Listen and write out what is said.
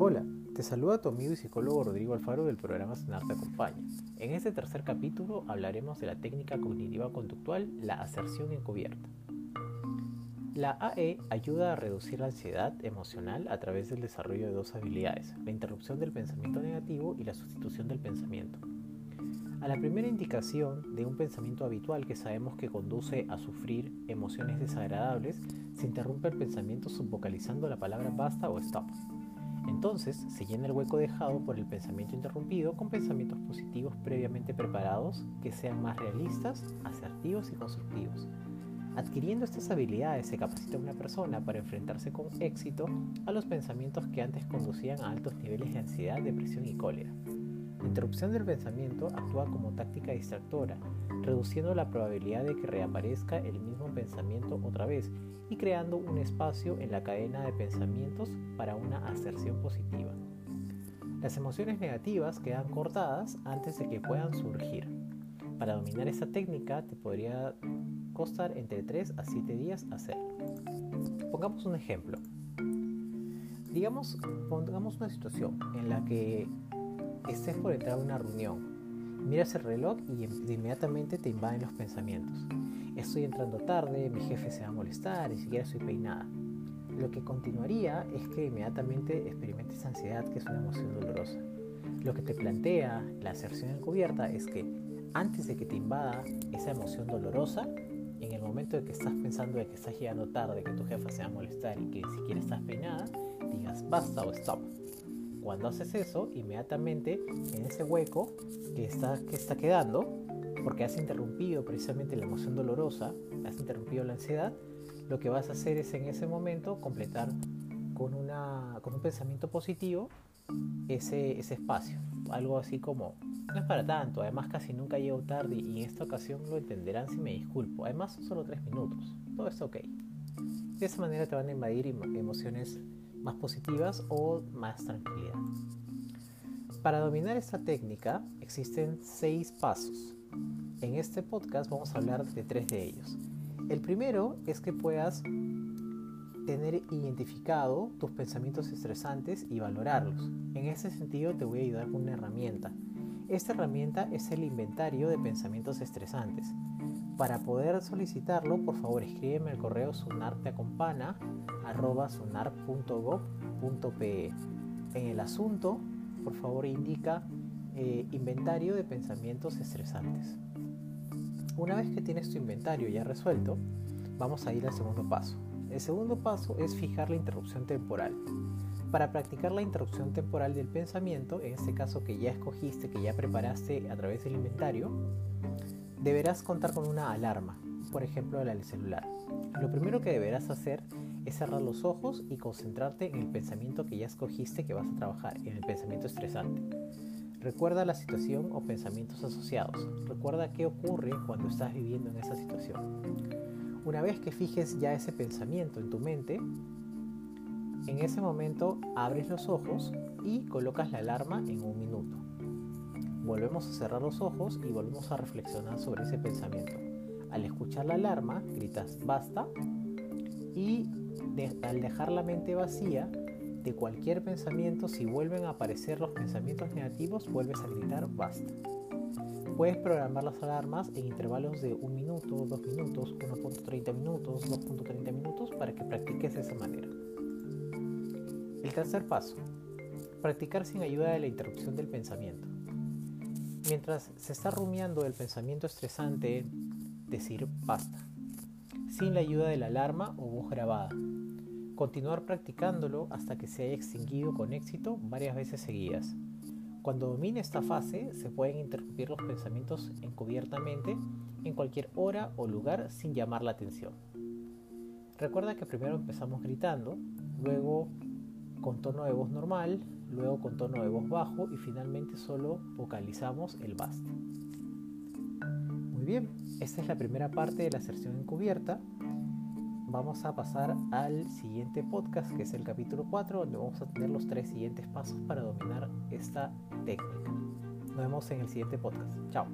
Hola, te saluda tu amigo y psicólogo Rodrigo Alfaro del programa Sanar te acompaña. En este tercer capítulo hablaremos de la técnica cognitiva conductual, la aserción encubierta. La AE ayuda a reducir la ansiedad emocional a través del desarrollo de dos habilidades, la interrupción del pensamiento negativo y la sustitución del pensamiento. A la primera indicación de un pensamiento habitual que sabemos que conduce a sufrir emociones desagradables, se interrumpe el pensamiento subvocalizando la palabra basta o stop. Entonces se llena el hueco dejado por el pensamiento interrumpido con pensamientos positivos previamente preparados que sean más realistas, asertivos y constructivos. Adquiriendo estas habilidades se capacita una persona para enfrentarse con éxito a los pensamientos que antes conducían a altos niveles de ansiedad, depresión y cólera. La interrupción del pensamiento actúa como táctica distractora, reduciendo la probabilidad de que reaparezca el mismo pensamiento otra vez y creando un espacio en la cadena de pensamientos para una aserción positiva. Las emociones negativas quedan cortadas antes de que puedan surgir. Para dominar esta técnica te podría costar entre 3 a 7 días hacerlo. Pongamos un ejemplo. Digamos, pongamos una situación en la que estés por entrar a una reunión. Miras el reloj y inmediatamente te invaden los pensamientos. Estoy entrando tarde, mi jefe se va a molestar, ni siquiera estoy peinada. Lo que continuaría es que inmediatamente experimentes ansiedad, que es una emoción dolorosa. Lo que te plantea la aserción encubierta es que antes de que te invada esa emoción dolorosa, en el momento de que estás pensando de que estás llegando tarde, que tu jefa se va a molestar y que ni siquiera estás peinada, digas basta o stop. Cuando haces eso, inmediatamente en ese hueco que está, que está quedando, porque has interrumpido precisamente la emoción dolorosa, has interrumpido la ansiedad, lo que vas a hacer es en ese momento completar con, una, con un pensamiento positivo ese, ese espacio. Algo así como, no es para tanto, además casi nunca llego tarde y en esta ocasión lo entenderán si me disculpo. Además son solo tres minutos, todo está ok. De esa manera te van a invadir emociones más positivas o más tranquilidad. Para dominar esta técnica existen seis pasos. En este podcast vamos a hablar de tres de ellos. El primero es que puedas tener identificado tus pensamientos estresantes y valorarlos. En ese sentido te voy a ayudar con una herramienta. Esta herramienta es el inventario de pensamientos estresantes. Para poder solicitarlo, por favor escríbeme el correo sunarteacompana.gov.pe. En el asunto, por favor indica eh, inventario de pensamientos estresantes. Una vez que tienes tu inventario ya resuelto, vamos a ir al segundo paso. El segundo paso es fijar la interrupción temporal. Para practicar la interrupción temporal del pensamiento, en este caso que ya escogiste, que ya preparaste a través del inventario, deberás contar con una alarma, por ejemplo la del celular. Lo primero que deberás hacer es cerrar los ojos y concentrarte en el pensamiento que ya escogiste que vas a trabajar, en el pensamiento estresante. Recuerda la situación o pensamientos asociados. Recuerda qué ocurre cuando estás viviendo en esa situación. Una vez que fijes ya ese pensamiento en tu mente, en ese momento abres los ojos y colocas la alarma en un minuto volvemos a cerrar los ojos y volvemos a reflexionar sobre ese pensamiento. Al escuchar la alarma, gritas basta y al dejar la mente vacía de cualquier pensamiento, si vuelven a aparecer los pensamientos negativos, vuelves a gritar basta. Puedes programar las alarmas en intervalos de 1 minuto, 2 minutos, 1.30 minutos, 2.30 minutos para que practiques de esa manera. El tercer paso. Practicar sin ayuda de la interrupción del pensamiento. Mientras se está rumiando el pensamiento estresante, decir basta, sin la ayuda de la alarma o voz grabada. Continuar practicándolo hasta que se haya extinguido con éxito varias veces seguidas. Cuando domine esta fase, se pueden interrumpir los pensamientos encubiertamente en cualquier hora o lugar sin llamar la atención. Recuerda que primero empezamos gritando, luego con tono de voz normal, luego con tono de voz bajo y finalmente solo vocalizamos el basta. Muy bien, esta es la primera parte de la aserción encubierta. Vamos a pasar al siguiente podcast, que es el capítulo 4, donde vamos a tener los tres siguientes pasos para dominar esta técnica. Nos vemos en el siguiente podcast. Chao.